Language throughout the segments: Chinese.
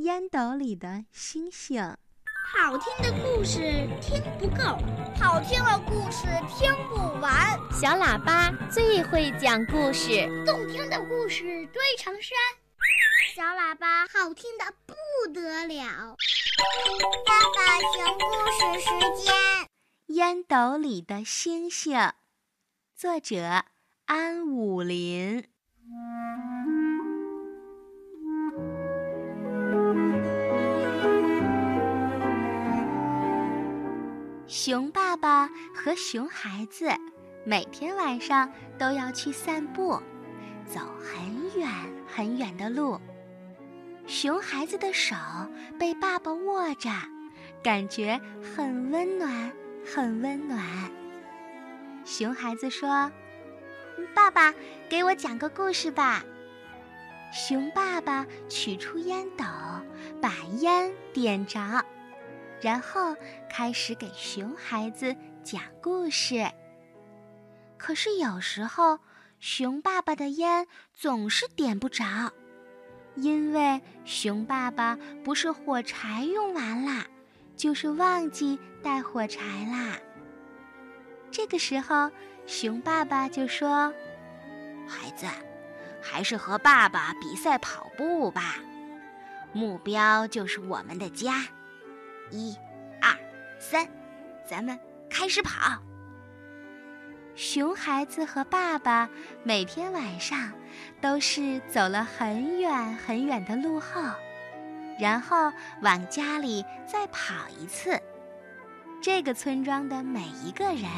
烟斗里的星星，好听的故事听不够，好听的故事听不完。小喇叭最会讲故事，动听的故事堆成山。小喇叭好听的不得了。爸爸讲故事时间，《烟斗里的星星》，作者安武林。熊爸爸和熊孩子每天晚上都要去散步，走很远很远的路。熊孩子的手被爸爸握着，感觉很温暖，很温暖。熊孩子说：“爸爸，给我讲个故事吧。”熊爸爸取出烟斗，把烟点着。然后开始给熊孩子讲故事。可是有时候，熊爸爸的烟总是点不着，因为熊爸爸不是火柴用完了，就是忘记带火柴啦。这个时候，熊爸爸就说：“孩子，还是和爸爸比赛跑步吧，目标就是我们的家。”一、二、三，咱们开始跑。熊孩子和爸爸每天晚上都是走了很远很远的路后，然后往家里再跑一次。这个村庄的每一个人，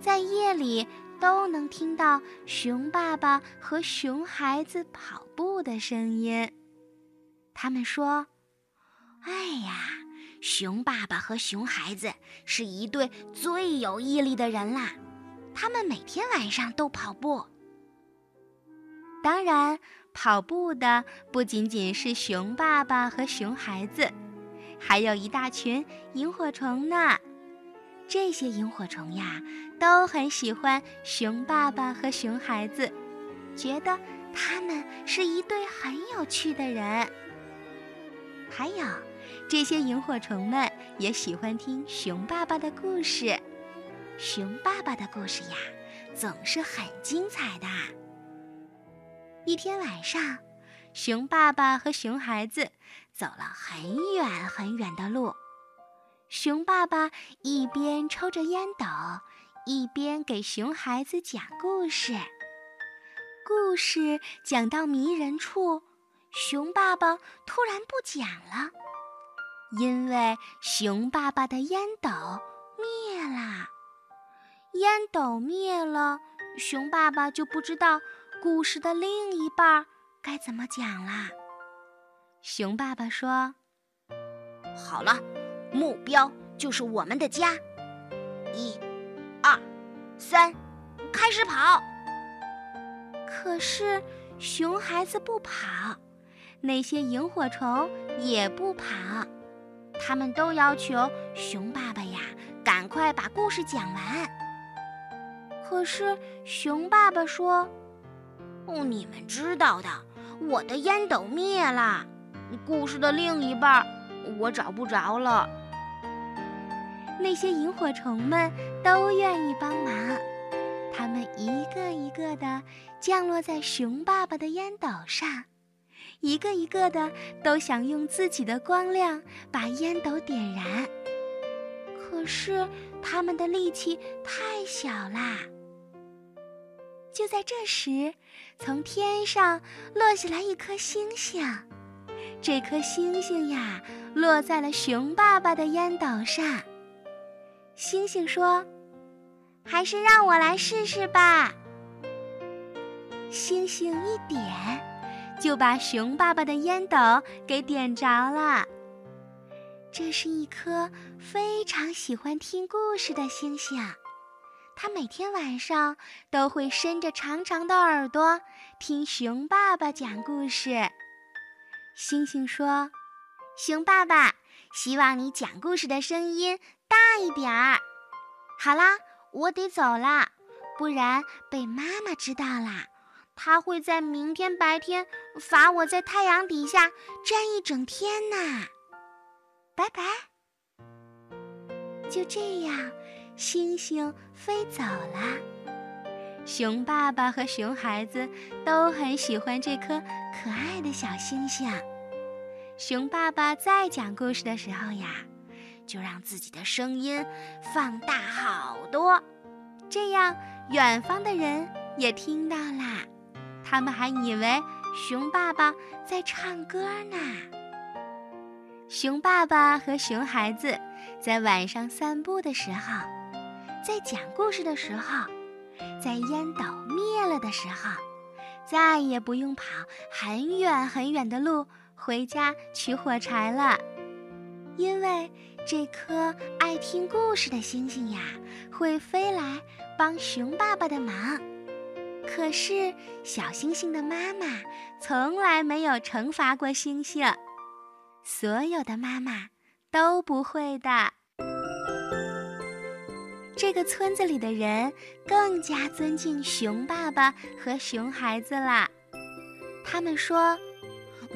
在夜里都能听到熊爸爸和熊孩子跑步的声音。他们说：“哎呀！”熊爸爸和熊孩子是一对最有毅力的人啦，他们每天晚上都跑步。当然，跑步的不仅仅是熊爸爸和熊孩子，还有一大群萤火虫呢。这些萤火虫呀，都很喜欢熊爸爸和熊孩子，觉得他们是一对很有趣的人。还有。这些萤火虫们也喜欢听熊爸爸的故事，熊爸爸的故事呀，总是很精彩的。一天晚上，熊爸爸和熊孩子走了很远很远的路，熊爸爸一边抽着烟斗，一边给熊孩子讲故事。故事讲到迷人处，熊爸爸突然不讲了。因为熊爸爸的烟斗灭了，烟斗灭了，熊爸爸就不知道故事的另一半该怎么讲啦。熊爸爸说：“好了，目标就是我们的家。一、二、三，开始跑。”可是熊孩子不跑，那些萤火虫也不跑。他们都要求熊爸爸呀，赶快把故事讲完。可是熊爸爸说：“哦，你们知道的，我的烟斗灭了，故事的另一半我找不着了。”那些萤火虫们都愿意帮忙，他们一个一个的降落在熊爸爸的烟斗上。一个一个的都想用自己的光亮把烟斗点燃，可是他们的力气太小啦。就在这时，从天上落下来一颗星星，这颗星星呀落在了熊爸爸的烟斗上。星星说：“还是让我来试试吧。”星星一点。就把熊爸爸的烟斗给点着了。这是一颗非常喜欢听故事的星星，它每天晚上都会伸着长长的耳朵听熊爸爸讲故事。星星说：“熊爸爸，希望你讲故事的声音大一点儿。”好啦，我得走了，不然被妈妈知道啦。他会在明天白天罚我在太阳底下站一整天呢。拜拜。就这样，星星飞走了。熊爸爸和熊孩子都很喜欢这颗可爱的小星星。熊爸爸在讲故事的时候呀，就让自己的声音放大好多，这样远方的人也听到啦。他们还以为熊爸爸在唱歌呢。熊爸爸和熊孩子在晚上散步的时候，在讲故事的时候，在烟斗灭了的时候，再也不用跑很远很远的路回家取火柴了，因为这颗爱听故事的星星呀，会飞来帮熊爸爸的忙。可是小星星的妈妈从来没有惩罚过星星。所有的妈妈都不会的。这个村子里的人更加尊敬熊爸爸和熊孩子啦。他们说，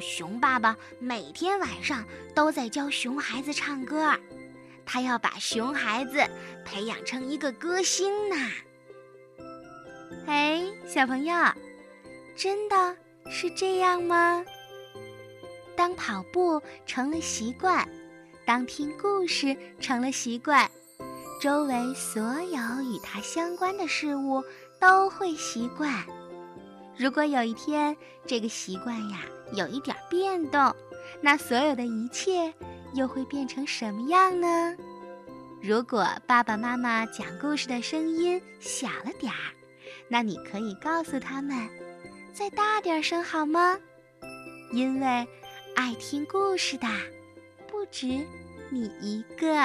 熊爸爸每天晚上都在教熊孩子唱歌，他要把熊孩子培养成一个歌星呢。哎，小朋友，真的是这样吗？当跑步成了习惯，当听故事成了习惯，周围所有与它相关的事物都会习惯。如果有一天这个习惯呀有一点变动，那所有的一切又会变成什么样呢？如果爸爸妈妈讲故事的声音小了点儿，那你可以告诉他们，再大点声好吗？因为。爱听故事的不止你一个。